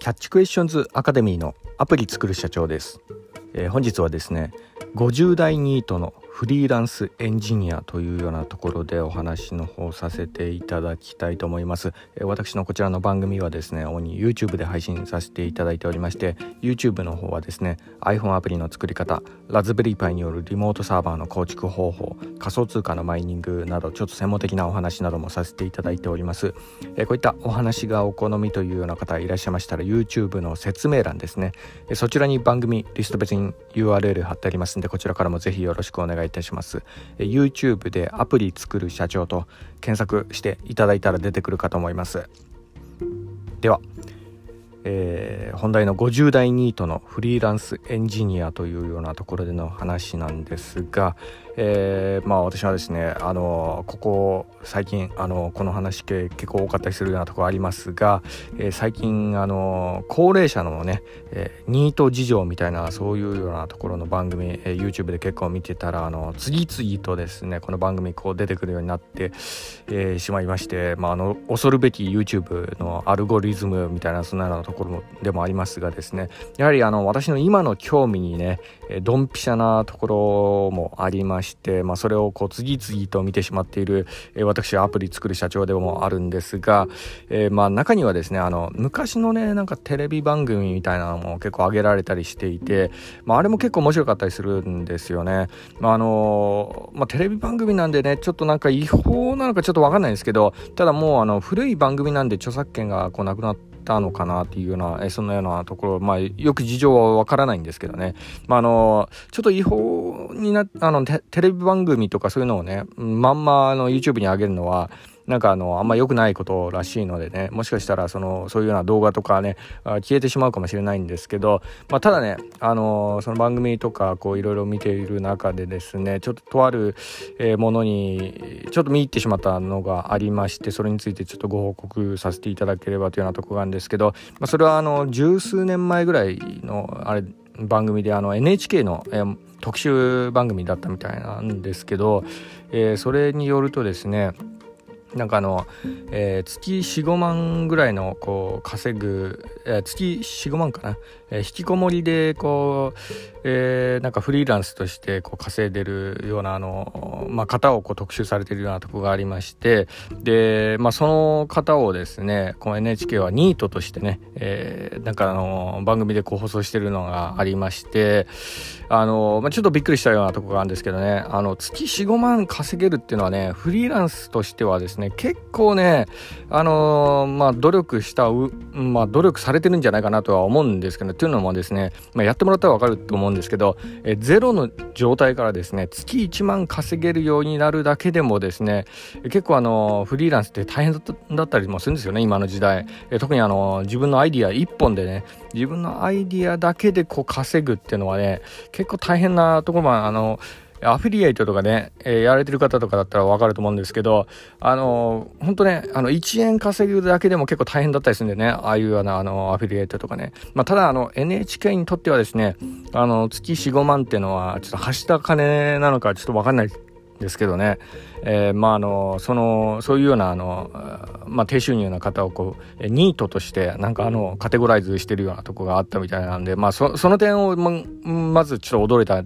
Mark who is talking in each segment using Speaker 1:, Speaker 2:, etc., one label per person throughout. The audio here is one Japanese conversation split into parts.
Speaker 1: キャッチクエスチョンズアカデミーのアプリ作る社長です、えー、本日はですね50代ニートのフリーランスエンジニアというようなところでお話の方させていただきたいと思います、え私のこちらの番組はですね主に YouTube で配信させていただいておりまして YouTube の方はですね iPhone アプリの作り方ラズベリーパイによるリモートサーバーの構築方法仮想通貨のマイニングなどちょっと専門的なお話などもさせていただいております、えこういったお話がお好みというような方いらっしゃいましたら YouTube の説明欄ですね、えそちらに番組リスト別に URL 貼ってありますんでこちらからもぜひよろしくお願いいたします。YouTube でアプリ作る社長と検索していただいたら出てくるかと思います。では、えー、本題の50代ニートのフリーランスエンジニアというようなところでの話なんですが、えー、まあ私はですねあのここ最近あのこの話結構多かったりするようなところありますが、えー、最近あの高齢者のね、えー、ニート事情みたいなそういうようなところの番組、えー、YouTube で結構見てたらあの次々とですねこの番組こう出てくるようになって、えー、しまいまして、まあ、あの恐るべき YouTube のアルゴリズムみたいなそんなようなとところでもありますがですねやはりあの私の今の興味にねドンピシャなところもありまして、まあ、それをこう次々と見てしまっている、え、私はアプリ作る社長でもあるんですが、えー、まあ中にはですねあの昔のねなんかテレビ番組みたいなのも結構上げられたりしていて、まあ、あれも結構面白かったりするんですよね。まああのまあ、テレビ番組なんでねちょっとなんか違法なのかちょっと分かんないんですけどただもうあの古い番組なんで著作権がこうなくなってたのかなっていうような、えそんなようなところ、まあ、よく事情はわからないんですけどね。まあ、あの、ちょっと違法にな、あのテ、テレビ番組とかそういうのをね、まんま、あの、YouTube に上げるのは、なんかあのあんま良くないことらしいのでねもしかしたらそのそういうような動画とかね消えてしまうかもしれないんですけど、まあ、ただねあのその番組とかこういろいろ見ている中でですねちょっととあるものにちょっと見入ってしまったのがありましてそれについてちょっとご報告させていただければというようなとこがあるんですけど、まあ、それはあの十数年前ぐらいのあれ番組であの NHK の、え特集番組だったみたいなんですけど、えー、それによるとですねなんかあの、えー、月45万ぐらいのこう稼ぐ、えー、月45万かな、えー、引きこもりでこう、えー、なんかフリーランスとしてこう稼いでるようなあの、まあ、方をこう特集されてるようなとこがありましてで、まあ、その方をですねこの NHK はニートとしてね、えー、なんかあの番組でこう放送してるのがありましてあの、まあ、ちょっとびっくりしたようなとこがあるんですけどねあの月45万稼げるっていうのはねフリーランスとしてはですね結構ねあのまあ努力したまあ努力されてるんじゃないかなとは思うんですけど、ね、というのもですね、まあ、やってもらったらわかると思うんんですけど、えゼロの状態からですね、月1万稼げるようになるだけでもですね、結構あの、フリーランスって大変だったりもするんですよね、今の時代。え特にあの、自分のアイディア1本でね、自分のアイディアだけでこう稼ぐっていうのはね、結構大変なところも、あの、アフィリエイトとかね、えー、やられてる方とかだったらわかると思うんですけど、あのー、本当ね、あの、1円稼ぐだけでも結構大変だったりするんでね、ああいうような、あの、アフィリエイトとかね。まあ、ただ、あの、NHK にとってはですね、あの、月4、5万っていうのは、ちょっとはした金なのかちょっとわかんないですけどね、えー、まああのそのそういうようなあの、まあ、低収入な方をこうニートとしてなんかあのカテゴライズしてるようなとこがあったみたいなんで、まあそ、その点をままずちょっと驚いた、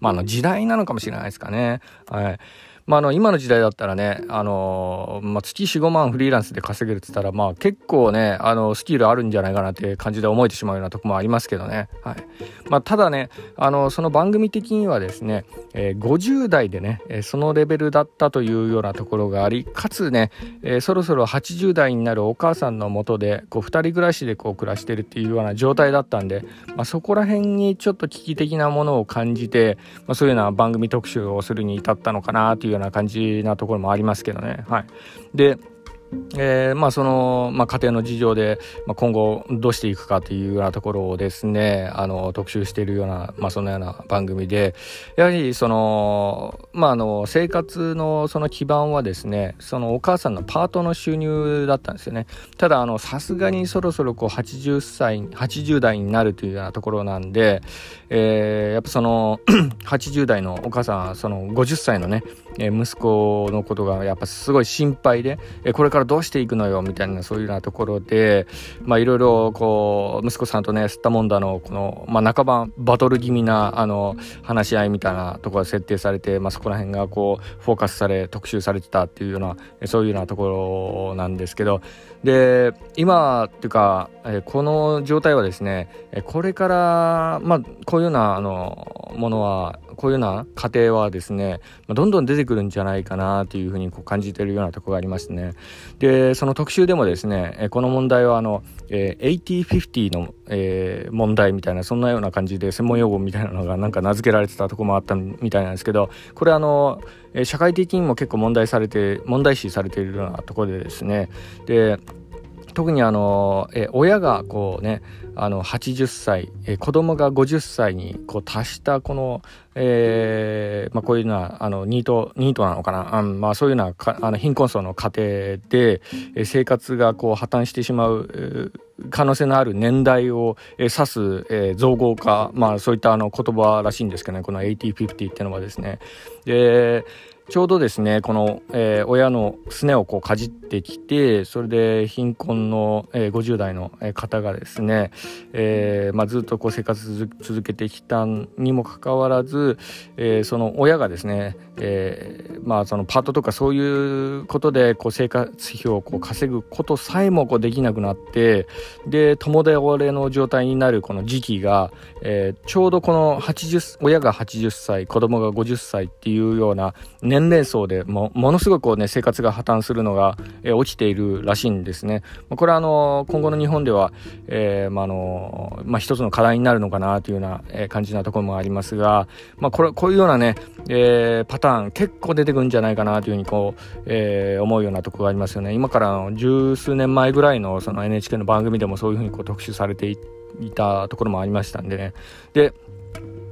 Speaker 1: まあ、あの時代なのかもしれないですかね。はいまあ、あの今の時代だったらね、あのまあ、月45万フリーランスで稼げるって言ったら、まあ、結構ねあのスキルあるんじゃないかなって感じで思えてしまうようなとこもありますけどね、はい。まあ、ただねあのその番組的にはですね、えー、50代でねえそのレベルだったというようなところがありかつね、えー、そろそろ80代になるお母さんのもとでこう2人暮らしでこう暮らしてるっていうような状態だったんで、まあ、そこら辺にちょっと危機的なものを感じて、まあ、そういうような番組特集をするに至ったのかなというような感じなところもありますけどね。はい。で、えー、まあその、まあ、家庭の事情で、まあ、今後どうしていくかというようなところをですねあの特集しているような、まあ、そんなような番組でやはりその,、まあ、あの生活のその基盤はですねそのお母さんのパートの収入だったんですよね。たださすがにそろそろこう80歳80代になるというようなところなんで、えー、やっぱその 80代のお母さんその50歳のね息子のことがやっぱすごい心配で、これからからどうしていくのよみたいなそういうようなところでいろいろこう息子さんとね吸ったもんだのこの、まあ、半ばバトル気味なあの話し合いみたいなところが設定されて、まあ、そこら辺がこうフォーカスされ特集されてたっていうようなそういうようなところなんですけどで今っていうか、この状態はですねこれからまあこういうようなあのものはこういうような過程はですねどんどん出てくるんじゃないかなというふうにこう感じているようなとこがありますね。でその特集でもですねこの問題はあの、えー、8050の、え、問題みたいなそんなような感じで専門用語みたいなのがなんか名付けられてたとこもあったみたいなんですけどこれあの社会的にも結構問題されて問題視されているようなとこでですねで特にあの、え親がこうねあの80歳、え子供が50歳にこう達したこの、えーまあ、こういうのはあのニートニートなのかな、うんまあ、そういうのはあの貧困層の家庭で、え生活がこう破綻してしまう、可能性のある年代を、指す、え、造語化、まあ、そういったあの言葉らしいんですけどねこの8050っていうのはですね。でちょうどですねこの、えー、親のすねをこうかじってきてそれで貧困の、えー、50代の方がですね、えーまあ、ずっとこう生活続けてきたにもかかわらず、えー、その親がですね、えーまあ、そのパートとかそういうことでこう生活費をこう稼ぐことさえもこうできなくなってで共倒れの状態になるこの時期が、えー、ちょうどこの80親が80歳子供が50歳っていうような年年齢層でもものすごくこう、ね、生活が破綻するのが、えー、起きているらしいんですね。これはあの今後の日本では、えーまあのまあ、一つの課題になるのかなというような、えー、感じなところもありますが、まあ、これこういうようなね、えー、パターン結構出てくるんじゃないかなというふうにこう、えー、思うようなところがありますよね。今からの十数年前ぐらいのその NHK の番組でもそういうふうにこう特集されていたところもありましたんでね。で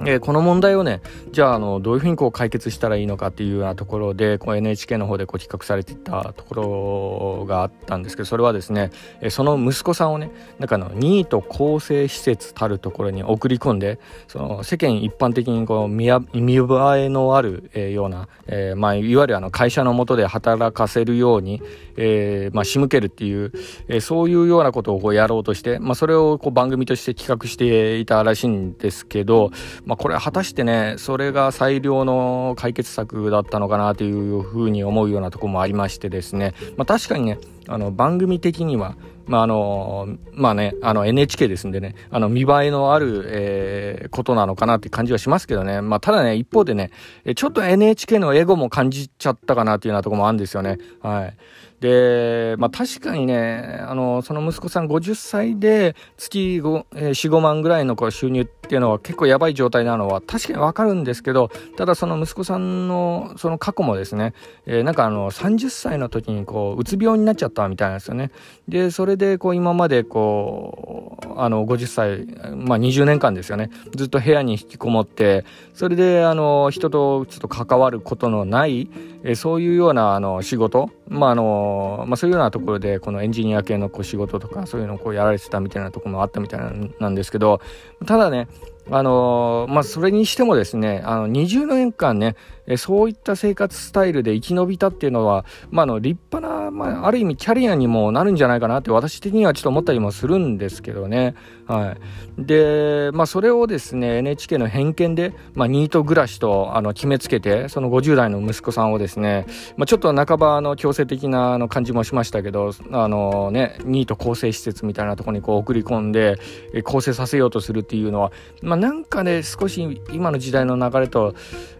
Speaker 1: えー、この問題をねじゃああのどういうふうにこう解決したらいいのかっていうようなところでこう NHK の方でこう企画されていたところがあったんですけどそれはですね、え、その息子さんをねなんかのニート更生施設たるところに送り込んでその世間一般的にこう見見栄えのある、え、ような、えーまあ、いわゆるあの会社の下で働かせるように、えーまあ、仕向けるっていう、え、そういうようなことをこうやろうとして、まあ、それをこう番組として企画していたらしいんですけどまあ、これは果たしてねそれが最良の解決策だったのかなというふうに思うようなところもありましてですね、まあ、確かにねあの番組的にはまああのまあね、あの NHK ですんでね、あの見栄えのある、えー、ことなのかなって感じはしますけどね。まあただね、一方でね、ちょっと NHK のエゴも感じちゃったかなっていうようなところもあるんですよね。はい。で、まあ確かにね、あの、その息子さん50歳で月5、え、4、5万ぐらいのこう収入っていうのは結構やばい状態なのは確かにわかるんですけど、ただその息子さんのその過去もですね、えー、なんかあの30歳の時にこう、うつ病になっちゃったみたいなんですよね。で、それでこう今までこう、あの50歳、まあ20年間ですよね、ずっと部屋に引きこもって、それであの人とちょっと関わることのない、えそういうようなあの仕事、まああのまあ、そういうようなところでこのエンジニア系のこう仕事とかそういうのをこうやられてたみたいなところもあったみたいなんですけどただねあのまあ、それにしてもですね、あの、20年間ね、えそういった生活スタイルで生き延びたっていうのは、まあ、の、立派な、まあ、ある意味キャリアにもなるんじゃないかなって私的にはちょっと思ったりもするんですけどね。はい。で、まあ、それをですね、NHK の偏見で、まあ、ニート暮らしと、あの、決めつけて、その50代の息子さんをですね、まあ、ちょっと半ば、あの、強制的な、あの、感じもしましたけど、あのね、ニート更生施設みたいなとこにこう送り込んで、え更生させようとするっていうのは、まあ、なんかね少し今の時代の流れと、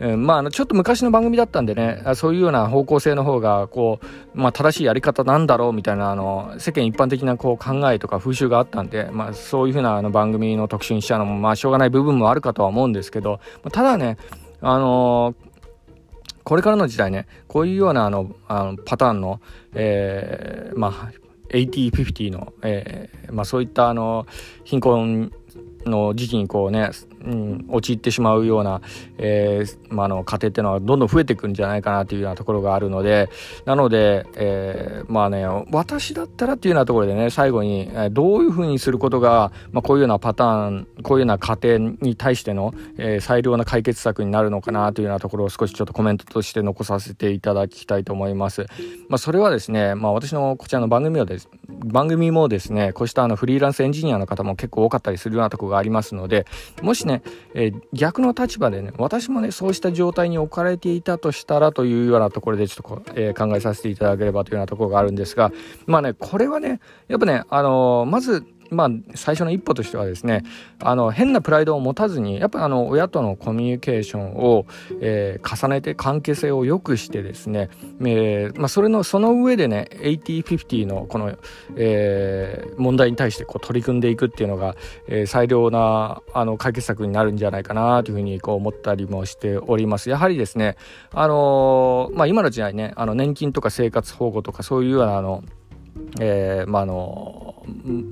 Speaker 1: えー、まあちょっとっと昔の番組だったんでねそういうような方向性の方がこう、まあ、正しいやり方なんだろうみたいなあの世間一般的なこう考えとか風習があったんで、まあ、そういうふうなあの番組の特集にしちゃうのもまあしょうがない部分もあるかとは思うんですけどただねあのーこれからの時代ねこういうようなあのあのパターンの、えー、まあ8050の、えーまあ、そういったあの貧困の時期にこうねうん、陥ってしまうような、えーまあ、の家庭っていうのはどんどん増えていくんじゃないかなというようなところがあるのでなので、えー、まあね私だったらっていうようなところでね最後に、え、どういうふうにすることが、まあ、こういうようなパターンこういうような家庭に対しての、えー、最良な解決策になるのかなというようなところを少しちょっとコメントとして残させていただきたいと思います。まあ、それはですね、まあ、私のこちらの番組をです番組もですねこうしたあのフリーランスエンジニアの方も結構多かったりするようなところがありますのでもしね、えー、逆の立場でね私もねそうした状態に置かれていたとしたらというようなところでちょっとこ、えー、考えさせていただければというようなところがあるんですがまあねこれはねやっぱねあのー、まずまあ、最初の一歩としてはですねあの変なプライドを持たずにやっぱあの親とのコミュニケーションを、えー、重ねて関係性を良くしてですね、えーまあ、それのその上でね8050のこの、えー、問題に対してこう取り組んでいくっていうのが、えー、最良なあの解決策になるんじゃないかなというふうにこう思ったりもしております。やはりですね、あのー、まあ、今の時代ねあの年金とか生活保護とかそういうようなあのえー、まああの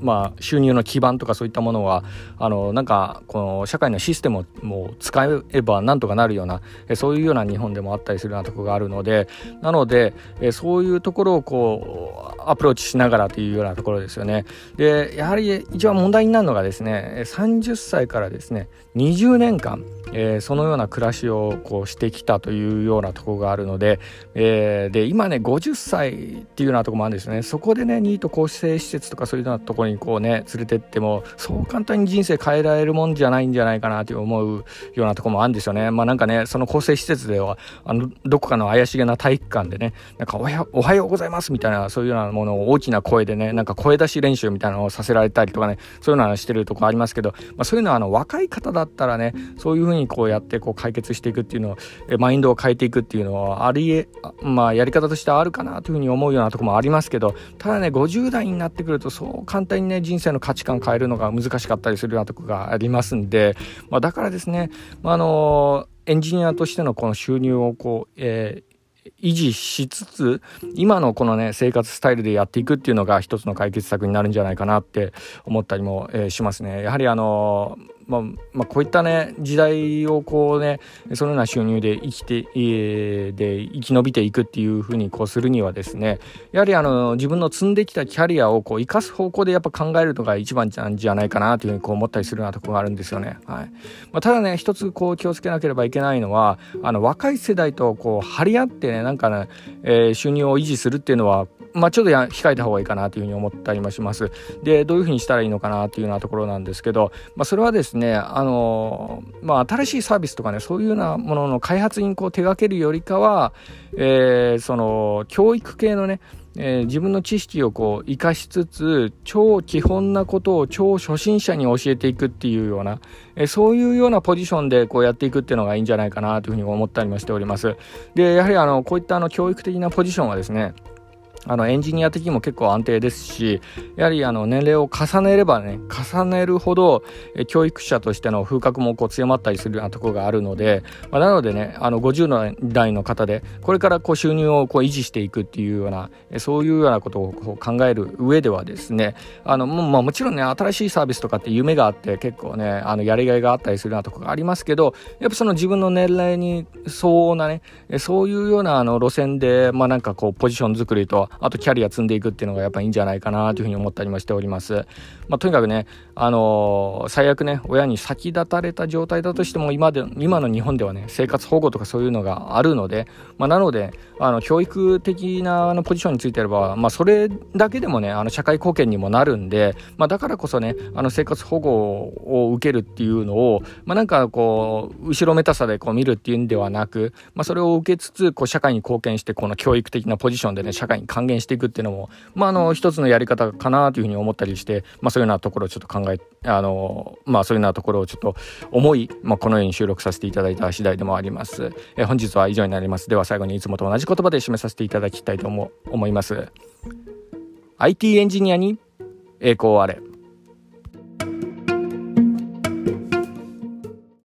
Speaker 1: まあ、収入の基盤とかそういったものはあのなんかこの社会のシステムをもう使えばなんとかなるようなそういうような日本でもあったりするようなところがあるのでなのでそういうところをこうアプローチしながらというようなところですよね。でやはり一番問題になるのがですね30歳からですね20年間えー、そのような暮らしをこうしてきたというようなところがあるので,、えー、で今ね50歳っていうようなところもあるんですよねそこでねニート更生施設とかそういうようなところにこうね連れてってもそう簡単に人生変えられるもんじゃないんじゃないかなと思うようなとこもあるんですよね。まあなんかねその更生施設ではあのどこかの怪しげな体育館でねなんかおはおはようございますみたいなそういうようなものを大きな声でねなんか声出し練習みたいなのをさせられたりとかねそういうのはしてるとこありますけど、まあ、そういうのはあの若い方だったらねそういうふうにこうやってこう解決していくっていうのをマインドを変えていくっていうのはありえまあやり方としてはあるかなというふうに思うようなとこもありますけどただね50代になってくるとそう簡単にね人生の価値観変えるのが難しかったりするようなとこがありますんで、まあ、だからですね、まあ、のエンジニアとしてのこの収入をこう、えー維持しつつ今のこのね生活スタイルでやっていくっていうのが一つの解決策になるんじゃないかなって思ったりも、えー、しますね。やはりあのまあ、まあ、こういったね時代をこうねそのような収入で生きて、えで生き延びていくっていうふうにこうするにはですねやはりあの自分の積んできたキャリアをこう生かす方向でやっぱ考えるのが一番なんじゃないかなというふうにこう思ったりするようなところがあるんですよね。はいまあ、ただね一つこう気をつけなければいけないのはあの若い世代とこう張り合ってねなんかね、えー、収入を維持するっていうのはまあ、ちょっとや控えた方がいいかなというふうに思ったりもします。でどういうふうにしたらいいのかなというようなところなんですけど、まあ、それはですねあの、まあ、新しいサービスとかねそういうようなものの開発にこう手掛けるよりかは、えー、その教育系のねえー、自分の知識をこう生かしつつ超基本なことを超初心者に教えていくっていうような、えー、そういうようなポジションでこうやっていくっていうのがいいんじゃないかなというふうに思ったりもしております。でやはりあのこういったあの教育的なポジションはですねあのエンジニア的にも結構安定ですしやはりあの年齢を重ねればね重ねるほど教育者としての風格もこう強まったりするようなところがあるので、まあ、なのでねあの50代の方でこれからこう収入をこう維持していくっていうようなそういうようなことをこう考える上ではですねあのも,、まあ、もちろんね新しいサービスとかって夢があって結構ねあのやりがいがあったりするようなところがありますけどやっぱその自分の年齢に相応なねそういうようなあの路線でまあなんかこうポジション作りとあとキャリア積んでいくっていうのがやっぱいいんじゃないかなというふうに思ったりもしております。まあ、とにかくね、あのー、最悪ね、親に先立たれた状態だとしても今で、今の日本ではね、生活保護とかそういうのがあるので、まあ、なので、あの、教育的なあのポジションについてれば、まあ、それだけでもね、あの、社会貢献にもなるんで、まあ、だからこそね、あの、生活保護を受けるっていうのを、まあ、なんかこう、後ろめたさでこう見るっていうんではなく、まあ、それを受けつつ、こう、社会に貢献して、この教育的なポジションでね、社会に還還元していくっていうのも、まあ、あの、一つのやり方かなというふうに思ったりして、まあ、そういうようなところをちょっと考え、あの、まあ、そういうようなところをちょっと思い、まあ、このように収録させていただいた次第でもあります。え本日は以上になります。では最後にいつもと同じ言葉で締めさせていただきたいと思思います。IT エンジニアに栄光あれ。